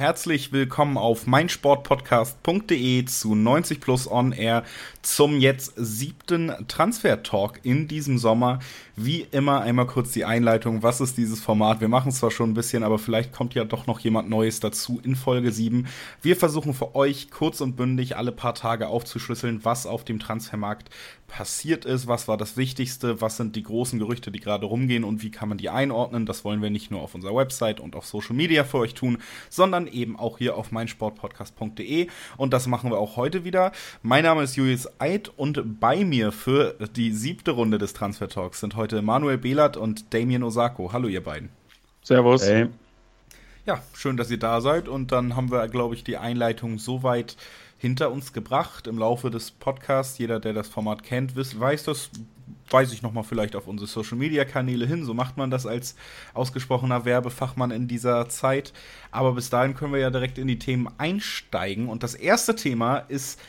Herzlich willkommen auf meinsportpodcast.de zu 90 Plus On Air zum jetzt siebten Transfer Talk in diesem Sommer. Wie immer einmal kurz die Einleitung. Was ist dieses Format? Wir machen es zwar schon ein bisschen, aber vielleicht kommt ja doch noch jemand Neues dazu in Folge 7. Wir versuchen für euch kurz und bündig alle paar Tage aufzuschlüsseln, was auf dem Transfermarkt passiert ist, was war das Wichtigste, was sind die großen Gerüchte, die gerade rumgehen und wie kann man die einordnen. Das wollen wir nicht nur auf unserer Website und auf Social Media für euch tun, sondern eben auch hier auf meinsportpodcast.de und das machen wir auch heute wieder. Mein Name ist Julius Eid und bei mir für die siebte Runde des Transfer Talks sind heute Manuel Behlert und Damien Osako. Hallo, ihr beiden. Servus. Hey. Ja, schön, dass ihr da seid. Und dann haben wir, glaube ich, die Einleitung soweit hinter uns gebracht im Laufe des Podcasts. Jeder, der das Format kennt, weiß das, weise ich nochmal vielleicht auf unsere Social Media Kanäle hin. So macht man das als ausgesprochener Werbefachmann in dieser Zeit. Aber bis dahin können wir ja direkt in die Themen einsteigen. Und das erste Thema ist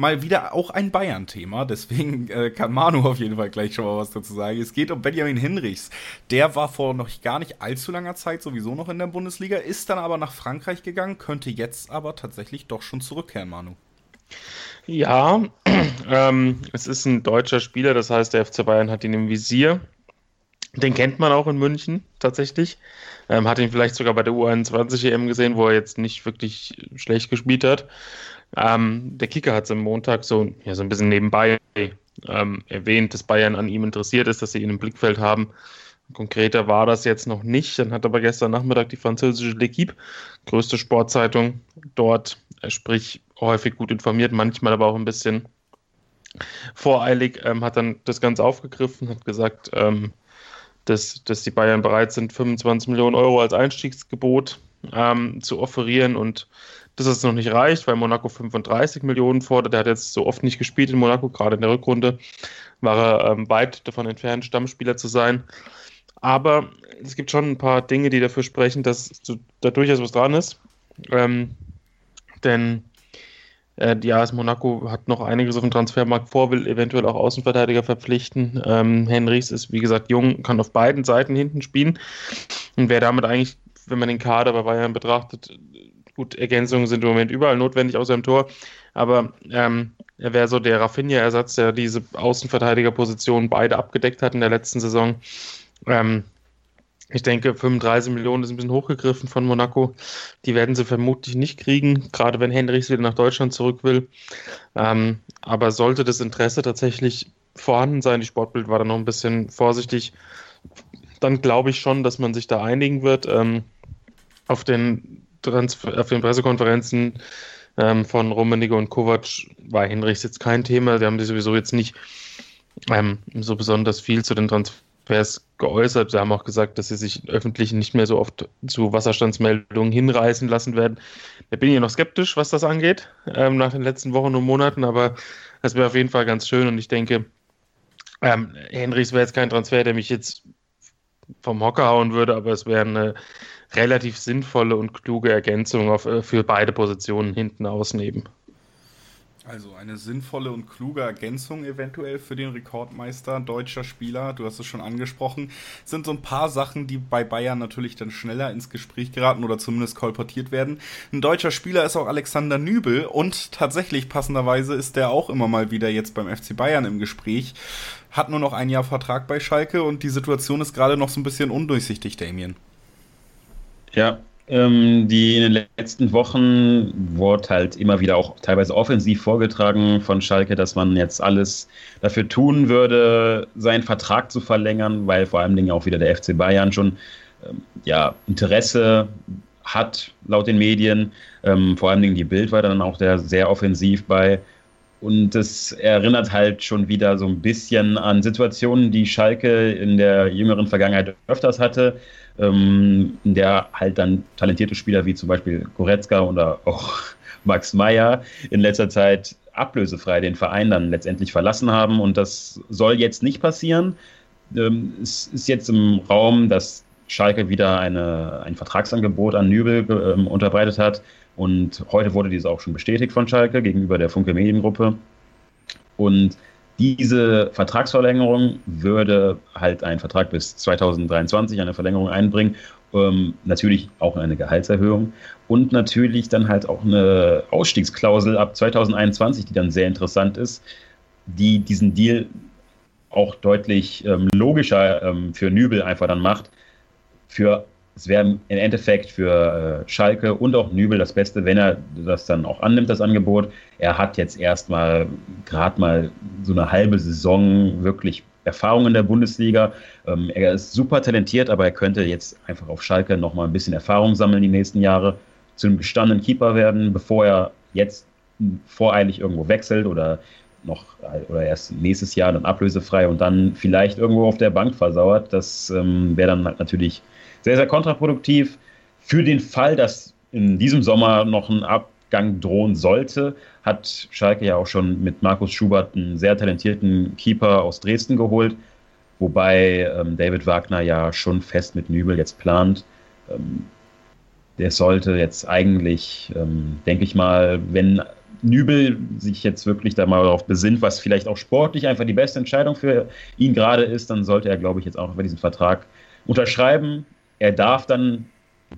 mal wieder auch ein Bayern-Thema. Deswegen äh, kann Manu auf jeden Fall gleich schon mal was dazu sagen. Es geht um Benjamin Hinrichs. Der war vor noch gar nicht allzu langer Zeit sowieso noch in der Bundesliga, ist dann aber nach Frankreich gegangen, könnte jetzt aber tatsächlich doch schon zurückkehren, Manu. Ja, ähm, es ist ein deutscher Spieler, das heißt, der FC Bayern hat ihn im Visier. Den kennt man auch in München tatsächlich. Ähm, hat ihn vielleicht sogar bei der U21 EM gesehen, wo er jetzt nicht wirklich schlecht gespielt hat. Ähm, der Kicker hat es am Montag so, ja, so ein bisschen nebenbei ähm, erwähnt, dass Bayern an ihm interessiert ist, dass sie ihn im Blickfeld haben. Konkreter war das jetzt noch nicht. Dann hat aber gestern Nachmittag die französische L'Equipe, größte Sportzeitung, dort, äh, sprich häufig gut informiert, manchmal aber auch ein bisschen voreilig, ähm, hat dann das Ganze aufgegriffen, hat gesagt, ähm, dass, dass die Bayern bereit sind, 25 Millionen Euro als Einstiegsgebot ähm, zu offerieren und dass es noch nicht reicht, weil Monaco 35 Millionen fordert. Er hat jetzt so oft nicht gespielt in Monaco, gerade in der Rückrunde war er ähm, weit davon entfernt, Stammspieler zu sein. Aber es gibt schon ein paar Dinge, die dafür sprechen, dass da durchaus was dran ist. Ähm, denn äh, die AS Monaco hat noch einiges auf dem Transfermarkt vor, will eventuell auch Außenverteidiger verpflichten. Ähm, Henrichs ist, wie gesagt, jung, kann auf beiden Seiten hinten spielen und wäre damit eigentlich, wenn man den Kader bei Bayern betrachtet, Gut, Ergänzungen sind im Moment überall notwendig außer im Tor, aber ähm, er wäre so der Rafinha-Ersatz, der diese Außenverteidigerposition beide abgedeckt hat in der letzten Saison. Ähm, ich denke, 35 Millionen ist ein bisschen hochgegriffen von Monaco. Die werden sie vermutlich nicht kriegen, gerade wenn Henrichs wieder nach Deutschland zurück will. Ähm, aber sollte das Interesse tatsächlich vorhanden sein, die Sportbild war da noch ein bisschen vorsichtig, dann glaube ich schon, dass man sich da einigen wird. Ähm, auf den auf den Pressekonferenzen ähm, von Rummenigge und Kovac war Hinrichs jetzt kein Thema. Die haben sich sowieso jetzt nicht ähm, so besonders viel zu den Transfers geäußert. Sie haben auch gesagt, dass sie sich öffentlich nicht mehr so oft zu Wasserstandsmeldungen hinreißen lassen werden. Da bin ich ja noch skeptisch, was das angeht, ähm, nach den letzten Wochen und Monaten, aber das wäre auf jeden Fall ganz schön und ich denke, ähm, Henrichs wäre jetzt kein Transfer, der mich jetzt vom Hocker hauen würde, aber es wäre eine relativ sinnvolle und kluge Ergänzung auf, äh, für beide Positionen hinten außen eben. Also eine sinnvolle und kluge Ergänzung eventuell für den Rekordmeister, deutscher Spieler, du hast es schon angesprochen, sind so ein paar Sachen, die bei Bayern natürlich dann schneller ins Gespräch geraten oder zumindest kolportiert werden. Ein deutscher Spieler ist auch Alexander Nübel und tatsächlich passenderweise ist der auch immer mal wieder jetzt beim FC Bayern im Gespräch. Hat nur noch ein Jahr Vertrag bei Schalke und die Situation ist gerade noch so ein bisschen undurchsichtig, Damien. Ja, ähm, die in den letzten Wochen wurde halt immer wieder auch teilweise offensiv vorgetragen von Schalke, dass man jetzt alles dafür tun würde, seinen Vertrag zu verlängern, weil vor allen Dingen auch wieder der FC Bayern schon ähm, ja, Interesse hat, laut den Medien. Ähm, vor allen Dingen die Bild war dann auch der sehr offensiv bei. Und es erinnert halt schon wieder so ein bisschen an Situationen, die Schalke in der jüngeren Vergangenheit öfters hatte ähm, in der halt dann talentierte Spieler wie zum Beispiel Goretzka oder auch Max Meyer in letzter Zeit ablösefrei den Verein dann letztendlich verlassen haben. Und das soll jetzt nicht passieren. Ähm, es ist jetzt im Raum, dass Schalke wieder eine, ein Vertragsangebot an Nübel ähm, unterbreitet hat. Und heute wurde dieses auch schon bestätigt von Schalke gegenüber der Funke Mediengruppe. Und Diese Vertragsverlängerung würde halt einen Vertrag bis 2023, eine Verlängerung einbringen. Ähm, natürlich auch eine Gehaltserhöhung und natürlich dann halt auch eine Ausstiegsklausel ab 2021, die dann sehr interessant ist, die diesen Deal auch deutlich ähm, logischer ähm, für Nübel einfach dann macht. Für es wäre im Endeffekt für äh, Schalke und auch Nübel das Beste, wenn er das dann auch annimmt, das Angebot. Er hat jetzt erstmal gerade mal so eine halbe Saison wirklich Erfahrung in der Bundesliga. Ähm, er ist super talentiert, aber er könnte jetzt einfach auf Schalke nochmal ein bisschen Erfahrung sammeln die nächsten Jahre, zu einem gestandenen Keeper werden, bevor er jetzt voreilig irgendwo wechselt oder noch oder erst nächstes Jahr dann ablösefrei und dann vielleicht irgendwo auf der Bank versauert. Das ähm, wäre dann natürlich sehr, sehr kontraproduktiv. Für den Fall, dass in diesem Sommer noch ein Abgang drohen sollte, hat Schalke ja auch schon mit Markus Schubert einen sehr talentierten Keeper aus Dresden geholt, wobei ähm, David Wagner ja schon fest mit Nübel jetzt plant. Ähm, der sollte jetzt eigentlich, ähm, denke ich mal, wenn Nübel sich jetzt wirklich da mal darauf besinnt, was vielleicht auch sportlich einfach die beste Entscheidung für ihn gerade ist, dann sollte er, glaube ich, jetzt auch über diesen Vertrag unterschreiben. Er darf dann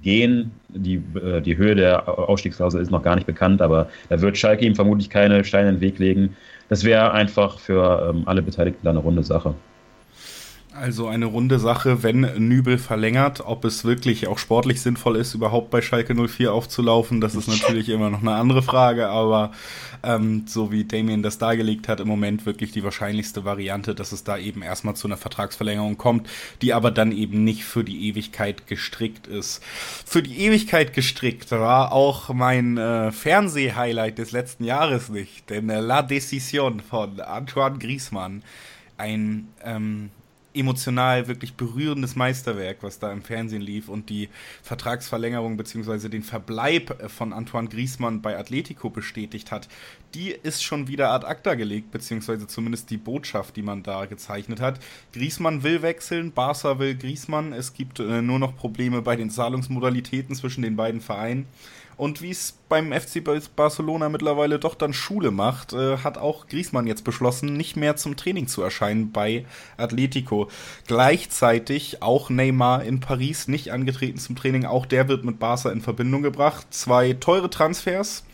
gehen. Die, äh, die Höhe der Ausstiegsklausel ist noch gar nicht bekannt, aber da wird Schalke ihm vermutlich keine Steine in den Weg legen. Das wäre einfach für ähm, alle Beteiligten eine runde Sache. Also eine runde Sache, wenn Nübel verlängert, ob es wirklich auch sportlich sinnvoll ist, überhaupt bei Schalke 04 aufzulaufen, das ist natürlich immer noch eine andere Frage, aber ähm, so wie Damien das dargelegt hat, im Moment wirklich die wahrscheinlichste Variante, dass es da eben erstmal zu einer Vertragsverlängerung kommt, die aber dann eben nicht für die Ewigkeit gestrickt ist. Für die Ewigkeit gestrickt war auch mein äh, Fernseh-Highlight des letzten Jahres nicht, denn äh, La Decision von Antoine Griezmann ein ähm, emotional wirklich berührendes Meisterwerk, was da im Fernsehen lief und die Vertragsverlängerung bzw. den Verbleib äh, von Antoine Griezmann bei Atletico bestätigt hat, die ist schon wieder ad acta gelegt, beziehungsweise zumindest die Botschaft, die man da gezeichnet hat. Griezmann will wechseln, Barca will Griezmann, es gibt äh, nur noch Probleme bei den Zahlungsmodalitäten zwischen den beiden Vereinen. Und wie es beim FC Barcelona mittlerweile doch dann Schule macht, äh, hat auch Griezmann jetzt beschlossen, nicht mehr zum Training zu erscheinen bei Atletico. Gleichzeitig auch Neymar in Paris nicht angetreten zum Training. Auch der wird mit Barca in Verbindung gebracht. Zwei teure Transfers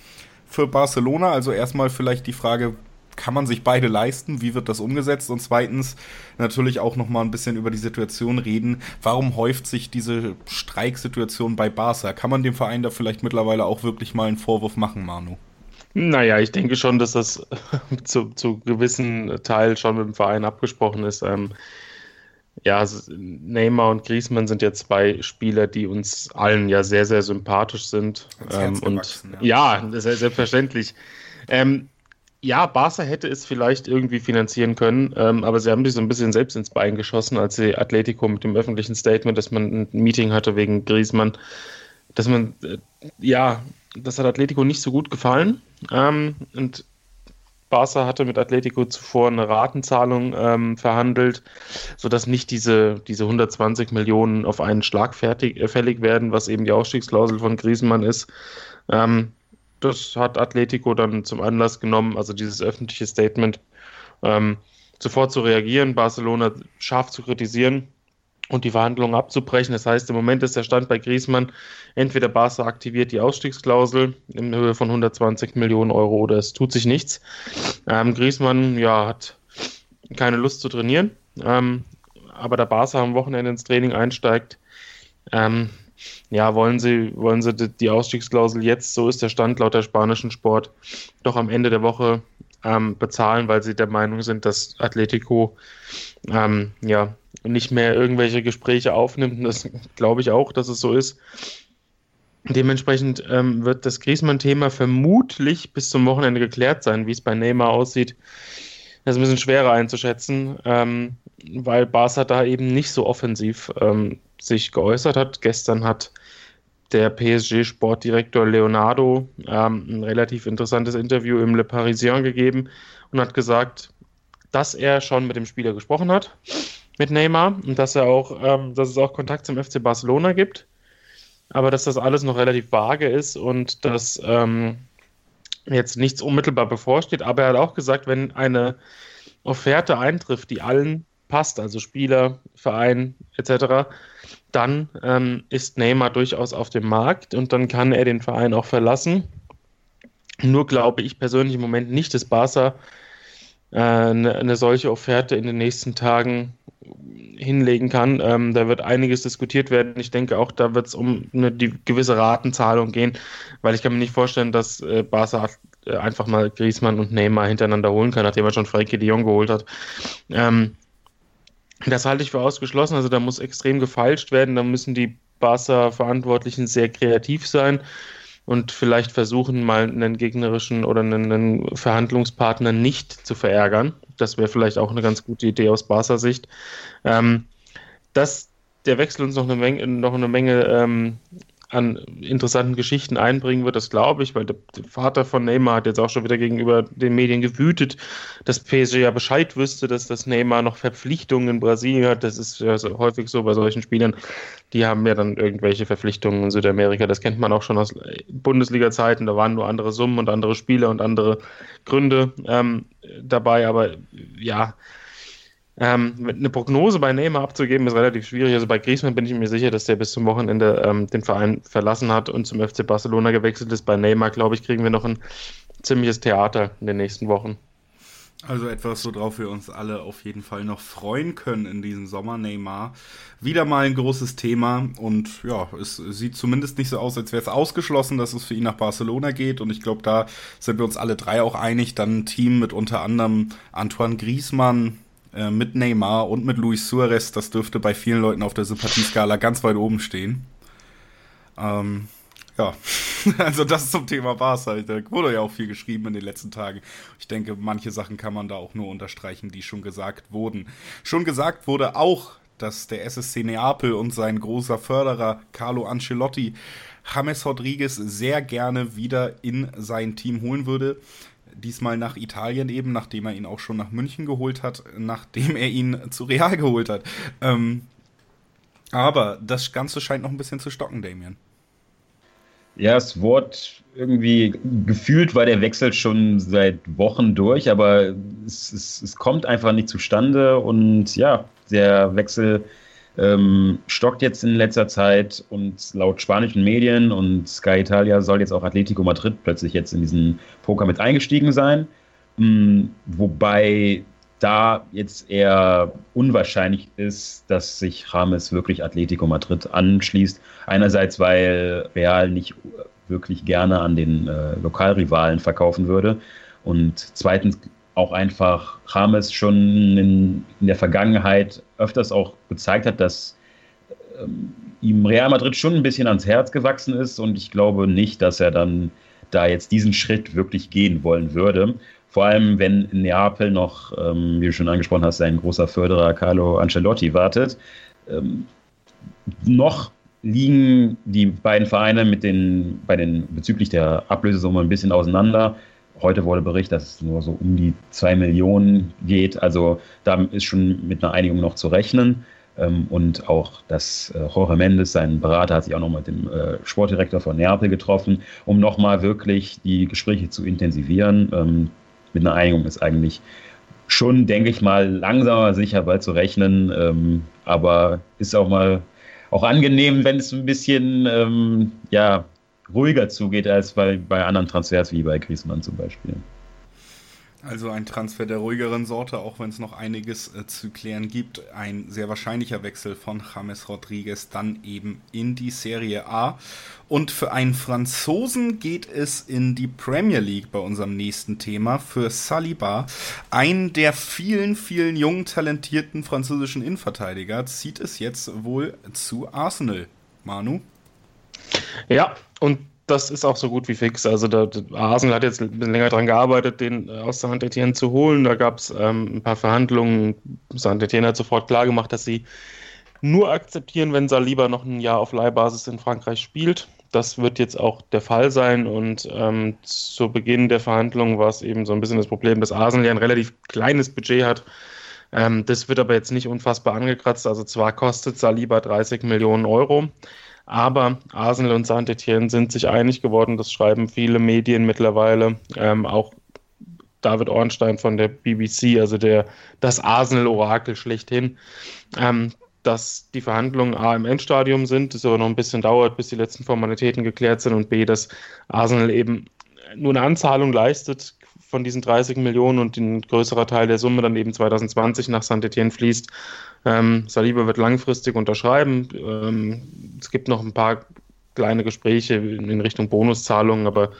für Barcelona. Also erstmal vielleicht die Frage, kann man sich beide leisten? Wie wird das umgesetzt? Und zweitens natürlich auch noch mal ein bisschen über die Situation reden. Warum häuft sich diese Streiksituation bei Barca? Kann man dem Verein da vielleicht mittlerweile auch wirklich mal einen Vorwurf machen, Manu? Naja, ich denke schon, dass das zu, zu gewissen Teil schon mit dem Verein abgesprochen ist. Ähm, ja, Neymar und Griezmann sind ja zwei Spieler, die uns allen ja sehr, sehr sympathisch sind. Ähm, und ja, ja selbstverständlich. Ähm, ja, Barca hätte es vielleicht irgendwie finanzieren können, ähm, aber sie haben sich so ein bisschen selbst ins Bein geschossen, als sie Atletico mit dem öffentlichen Statement, dass man ein Meeting hatte wegen Griezmann, dass man, äh, ja, das hat Atletico nicht so gut gefallen. Ähm, und Barca hatte mit Atletico zuvor eine Ratenzahlung ähm, verhandelt, sodass nicht diese, diese 120 Millionen auf einen Schlag fertig, äh, fällig werden, was eben die Ausstiegsklausel von Griezmann ist. Ähm, das hat Atletico dann zum Anlass genommen, also dieses öffentliche Statement, ähm, sofort zu reagieren, Barcelona scharf zu kritisieren und die Verhandlungen abzubrechen. Das heißt, im Moment ist der Stand bei Griezmann, entweder Barca aktiviert die Ausstiegsklausel in Höhe von 120 Millionen Euro oder es tut sich nichts. Ähm, Griezmann ja, hat keine Lust zu trainieren, ähm, aber der Barca am Wochenende ins Training einsteigt, ähm, ja, wollen sie, wollen sie die Ausstiegsklausel jetzt, so ist der Stand laut der spanischen Sport, doch am Ende der Woche ähm, bezahlen, weil sie der Meinung sind, dass Atletico ähm, ja nicht mehr irgendwelche Gespräche aufnimmt. Und das glaube ich auch, dass es so ist. Dementsprechend ähm, wird das Griezmann-Thema vermutlich bis zum Wochenende geklärt sein, wie es bei Neymar aussieht. Das ist ein bisschen schwerer einzuschätzen, ähm, weil Barca da eben nicht so offensiv ähm, sich geäußert hat. Gestern hat der PSG-Sportdirektor Leonardo ähm, ein relativ interessantes Interview im Le Parisien gegeben und hat gesagt, dass er schon mit dem Spieler gesprochen hat, mit Neymar, und dass er auch, ähm, dass es auch Kontakt zum FC Barcelona gibt, aber dass das alles noch relativ vage ist und dass ähm, jetzt nichts unmittelbar bevorsteht. Aber er hat auch gesagt, wenn eine Offerte eintrifft, die allen passt, also Spieler, Verein etc., dann ähm, ist Neymar durchaus auf dem Markt und dann kann er den Verein auch verlassen. Nur glaube ich persönlich im Moment nicht, dass Barca äh, eine, eine, solche Offerte in den nächsten Tagen hinlegen kann. Ähm, da wird einiges diskutiert werden. Ich denke auch, da wird es um eine die gewisse Ratenzahlung gehen, weil ich kann mir nicht vorstellen, dass äh, Barca äh, einfach mal Griezmann und Neymar hintereinander holen kann, nachdem er schon Frankie de Jong geholt hat. Ähm, das halte ich für ausgeschlossen. Also da muss extrem gefeilscht werden. Da müssen die Barca-Verantwortlichen sehr kreativ sein und vielleicht versuchen, mal einen gegnerischen oder einen Verhandlungspartner nicht zu verärgern. Das wäre vielleicht auch eine ganz gute Idee aus Barca-Sicht. Ähm, dass der Wechsel uns noch eine Menge, noch eine Menge ähm, an interessanten Geschichten einbringen wird, das glaube ich, weil der, Vater von Neymar hat jetzt auch schon wieder gegenüber den Medien gewütet, dass PSG ja Bescheid wüsste, dass das Neymar noch Verpflichtungen in Brasilien hat. Das ist ja häufig so bei solchen Spielern. Die haben ja dann irgendwelche Verpflichtungen in Südamerika. Das kennt man auch schon aus Bundesliga-Zeiten. Da waren nur andere Summen und andere Spieler und andere Gründe ähm, dabei. Aber ja, ähm, eine Prognose bei Neymar abzugeben ist relativ schwierig. Also bei Griezmann bin ich mir sicher, dass der bis zum Wochenende ähm, den Verein verlassen hat und zum FC Barcelona gewechselt ist. Bei Neymar, glaube ich, kriegen wir noch ein ziemliches Theater in den nächsten Wochen. Also etwas, worauf wir uns alle auf jeden Fall noch freuen können in diesem Sommer. Neymar wieder mal ein großes Thema und ja, es sieht zumindest nicht so aus, als wäre es ausgeschlossen, dass es für ihn nach Barcelona geht und ich glaube, da sind wir uns alle drei auch einig. Dann ein Team mit unter anderem Antoine Griezmann, äh, mit Neymar und mit Luis Suarez, das dürfte bei vielen Leuten auf der Sympathieskala ganz weit oben stehen. Ähm, ja, also das zum Thema Barca. Da wurde ja auch viel geschrieben in den letzten Tagen. Ich denke, manche Sachen kann man da auch nur unterstreichen, die schon gesagt wurden. Schon gesagt wurde auch, dass der SSC Neapel und sein großer Förderer Carlo Ancelotti James Rodriguez sehr gerne wieder in sein Team holen würde diesmal nach Italien eben, nachdem er ihn auch schon nach München geholt hat, nachdem er ihn zu Real geholt hat. Ähm, aber das Ganze scheint noch ein bisschen zu stocken, Damien. Ja, es wurde irgendwie gefühlt, war der Wechsel schon seit Wochen durch, aber es, es, es kommt einfach nicht zustande und ja, der Wechsel ähm, stockt jetzt in letzter Zeit und laut spanischen Medien und Sky Italia soll jetzt auch Atletico Madrid plötzlich jetzt in diesen Poker mit eingestiegen sein. Ähm, wobei da jetzt eher unwahrscheinlich ist, dass sich James wirklich Atletico Madrid anschließt. Einerseits, weil Real nicht wirklich gerne an den äh, Lokalrivalen verkaufen würde. Und zweitens auch einfach James schon in, in, der Vergangenheit öfters auch gezeigt hat, dass ähm, ihm Real Madrid schon ein bisschen ans Herz gewachsen ist und ich glaube nicht, dass er dann da jetzt diesen Schritt wirklich gehen wollen würde. Vor allem, wenn in Neapel noch, ähm, wie du schon angesprochen hast, sein großer Förderer Carlo Ancelotti wartet. Ähm, noch liegen die beiden Vereine mit den, bei den, bezüglich der Ablösesumme ein bisschen auseinander. Heute wurde berichtet, dass es nur so um die zwei Millionen geht. Also da ist schon mit einer Einigung noch zu rechnen. Ähm, und auch, dass äh, Jorge Mendes, sein Berater, hat sich auch noch mit dem äh, Sportdirektor von Neapel getroffen, um nochmal wirklich die Gespräche zu intensivieren. Ähm, mit einer Einigung ist eigentlich schon, denke ich mal, langsamer sicher bald zu rechnen. Ähm, aber ist auch mal auch angenehm, wenn es ein bisschen ja, ruhiger zugeht als bei, bei anderen Transfers wie bei Griezmann zum Beispiel. Also ein Transfer der ruhigeren Sorte, auch wenn es noch einiges äh, zu klären gibt. Ein sehr wahrscheinlicher Wechsel von James Rodriguez dann eben in die Serie A. Und für einen Franzosen geht es in die Premier League bei unserem nächsten Thema. Für Saliba, einen der vielen, vielen jungen, talentierten französischen Innenverteidiger, zieht es jetzt wohl zu Arsenal. Manu? Ja, und das ist auch so gut wie fix. Also der, Arsenal hat jetzt ein bisschen länger daran gearbeitet, den äh, aus Saint Etienne zu holen. Da gab es ähm, ein paar Verhandlungen. Saint Etienne hat sofort klargemacht, dass sie nur akzeptieren, wenn Saliba noch ein Jahr auf Leihbasis in Frankreich spielt. Das wird jetzt auch der Fall sein und ähm, zu Beginn der Verhandlungen war es eben so ein bisschen das Problem, dass Arsenal ja ein relativ kleines Budget hat. Ähm, das wird aber jetzt nicht unfassbar angekratzt. Also zwar kostet Saliba 30 Millionen Euro, aber Arsenal und Saint-Etienne sind sich einig geworden, das schreiben viele Medien mittlerweile, ähm, auch David Ornstein von der BBC, also der, das Arsenal-Orakel schlechthin, ähm, dass die Verhandlungen A im Endstadium sind, es aber noch ein bisschen dauert, bis die letzten Formalitäten geklärt sind und B, dass Arsenal eben nur eine Anzahlung leistet von diesen 30 Millionen und ein größerer Teil der Summe dann eben 2020 nach Saint-Etienne fließt. Ähm, Saliba wird langfristig unterschreiben. Ähm, es gibt noch ein paar kleine Gespräche in Richtung Bonuszahlungen, aber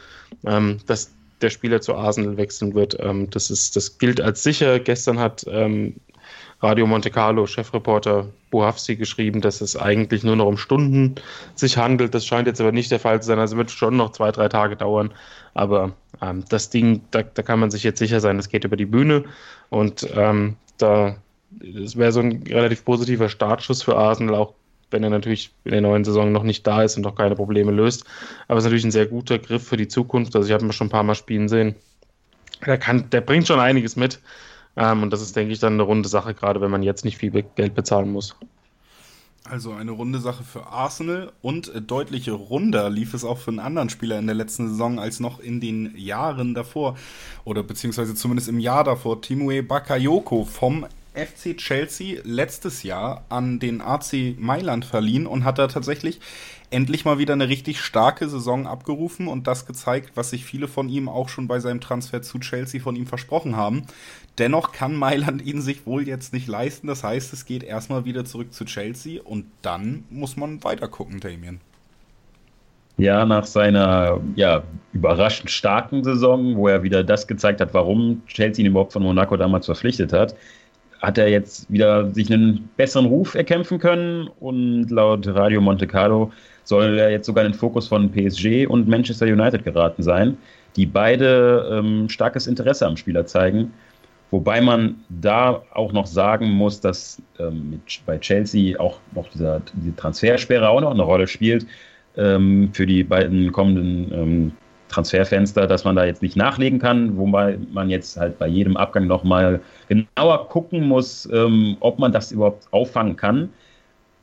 ähm, dass der Spieler zu Arsenal wechseln wird, ähm, das, ist, das gilt als sicher. Gestern hat ähm, Radio Monte Carlo Chefreporter Buhafsi geschrieben, dass es eigentlich nur noch um Stunden sich handelt. Das scheint jetzt aber nicht der Fall zu sein. Also wird schon noch zwei, drei Tage dauern. Aber ähm, das Ding, da, da, kann man sich jetzt sicher sein, es geht über die Bühne. Und ähm, da das wäre so ein relativ positiver Startschuss für Arsenal, auch wenn er natürlich in der neuen Saison noch nicht da ist und noch keine Probleme löst. Aber es ist natürlich ein sehr guter Griff für die Zukunft. Also ich habe ihn schon ein paar Mal spielen sehen. Der, kann, der bringt schon einiges mit. Ähm, und das ist, denke ich, dann eine runde Sache, gerade wenn man jetzt nicht viel Geld bezahlen muss. Also eine runde Sache für Arsenal und deutliche runder lief es auch für einen anderen Spieler in der letzten Saison als noch in den Jahren davor oder beziehungsweise zumindest im Jahr davor. Timue Bakayoko vom FC Chelsea letztes Jahr an den AC Mailand verliehen und hat da tatsächlich endlich mal wieder eine richtig starke Saison abgerufen und das gezeigt, was sich viele von ihm auch schon bei seinem Transfer zu Chelsea von ihm versprochen haben. Dennoch kann Mailand ihn sich wohl jetzt nicht leisten. Das heißt, es geht erstmal wieder zurück zu Chelsea und dann muss man weiter gucken, Damien. Ja, nach seiner ja, überraschend starken Saison, wo er wieder das gezeigt hat, warum Chelsea ihn überhaupt von Monaco damals verpflichtet hat, hat er jetzt wieder sich einen besseren Ruf erkämpfen können und laut Radio Monte Carlo soll er jetzt sogar in den Fokus von PSG und Manchester United geraten sein, die beide ähm, starkes Interesse am Spieler zeigen. Wobei man da auch noch sagen muss, dass ähm, mit, bei Chelsea auch noch dieser, diese Transfersperre auch noch eine Rolle spielt ähm, für die beiden kommenden ähm, Transferfenster, dass man da jetzt nicht nachlegen kann, wobei man jetzt halt bei jedem Abgang nochmal genauer gucken muss, ähm, ob man das überhaupt auffangen kann.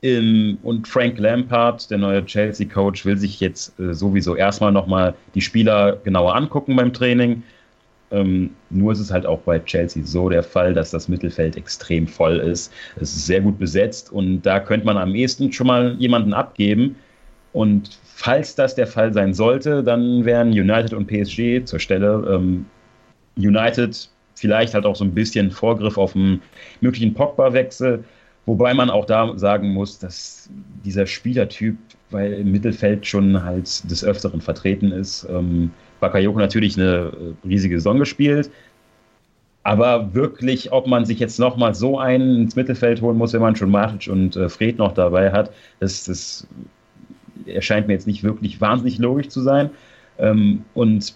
Ähm, und Frank Lampard, der neue Chelsea-Coach, will sich jetzt äh, sowieso erstmal nochmal die Spieler genauer angucken beim Training. Ähm, nur ist es halt auch bei Chelsea so der Fall, dass das Mittelfeld extrem voll ist. Es ist sehr gut besetzt und da könnte man am ehesten schon mal jemanden abgeben. Und falls das der Fall sein sollte, dann wären United und PSG zur Stelle. Ähm, United vielleicht halt auch so ein bisschen Vorgriff auf einen möglichen Pogba-Wechsel, wobei man auch da sagen muss, dass dieser Spielertyp, weil im Mittelfeld schon halt des Öfteren vertreten ist, ähm, Bakayoko natürlich eine äh, riesige Saison gespielt, aber wirklich, ob man sich jetzt nochmal so einen ins Mittelfeld holen muss, wenn man schon Matic und äh, Fred noch dabei hat, das, das erscheint mir jetzt nicht wirklich wahnsinnig logisch zu sein. Ähm, und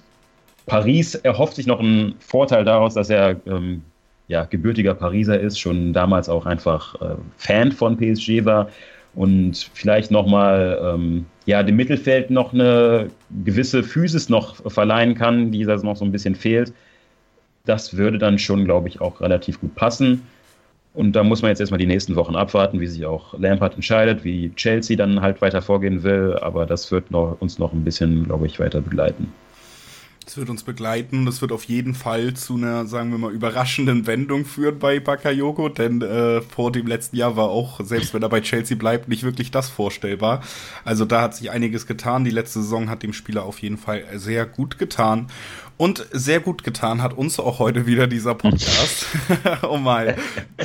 Paris erhofft sich noch einen Vorteil daraus, dass er ähm, ja, gebürtiger Pariser ist, schon damals auch einfach äh, Fan von PSG war und vielleicht nochmal ähm, ja, dem Mittelfeld noch eine gewisse Physis noch verleihen kann, die da noch so ein bisschen fehlt. Das würde dann schon, glaube ich, auch relativ gut passen. Und da muss man jetzt erstmal die nächsten Wochen abwarten, wie sich auch Lampard entscheidet, wie Chelsea dann halt weiter vorgehen will. Aber das wird noch, uns noch ein bisschen, glaube ich, weiter begleiten. Es wird uns begleiten. Das wird auf jeden Fall zu einer, sagen wir mal, überraschenden Wendung führen bei Bakayoko, denn äh, vor dem letzten Jahr war auch, selbst wenn er bei Chelsea bleibt, nicht wirklich das vorstellbar. Also da hat sich einiges getan. Die letzte Saison hat dem Spieler auf jeden Fall sehr gut getan. Und sehr gut getan hat uns auch heute wieder dieser Podcast, um mal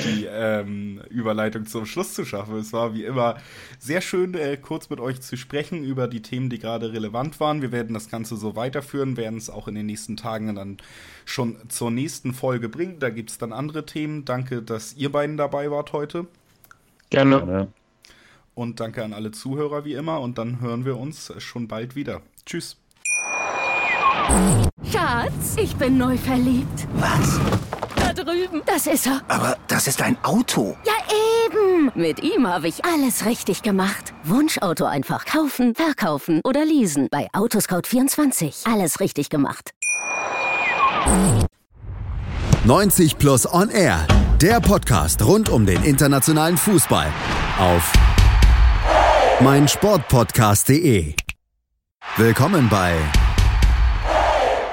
die ähm, Überleitung zum Schluss zu schaffen. Es war wie immer sehr schön, äh, kurz mit euch zu sprechen über die Themen, die gerade relevant waren. Wir werden das Ganze so weiterführen, werden es auch in den nächsten Tagen dann schon zur nächsten Folge bringen. Da gibt es dann andere Themen. Danke, dass ihr beiden dabei wart heute. Gerne. Und danke an alle Zuhörer wie immer. Und dann hören wir uns schon bald wieder. Tschüss. Schatz, ich bin neu verliebt. Was? Da drüben. Das ist er. Aber das ist ein Auto. Ja, eben. Mit ihm habe ich alles richtig gemacht. Wunschauto einfach kaufen, verkaufen oder leasen. Bei Autoscout24. Alles richtig gemacht. 90 Plus On Air. Der Podcast rund um den internationalen Fußball. Auf meinsportpodcast.de. Willkommen bei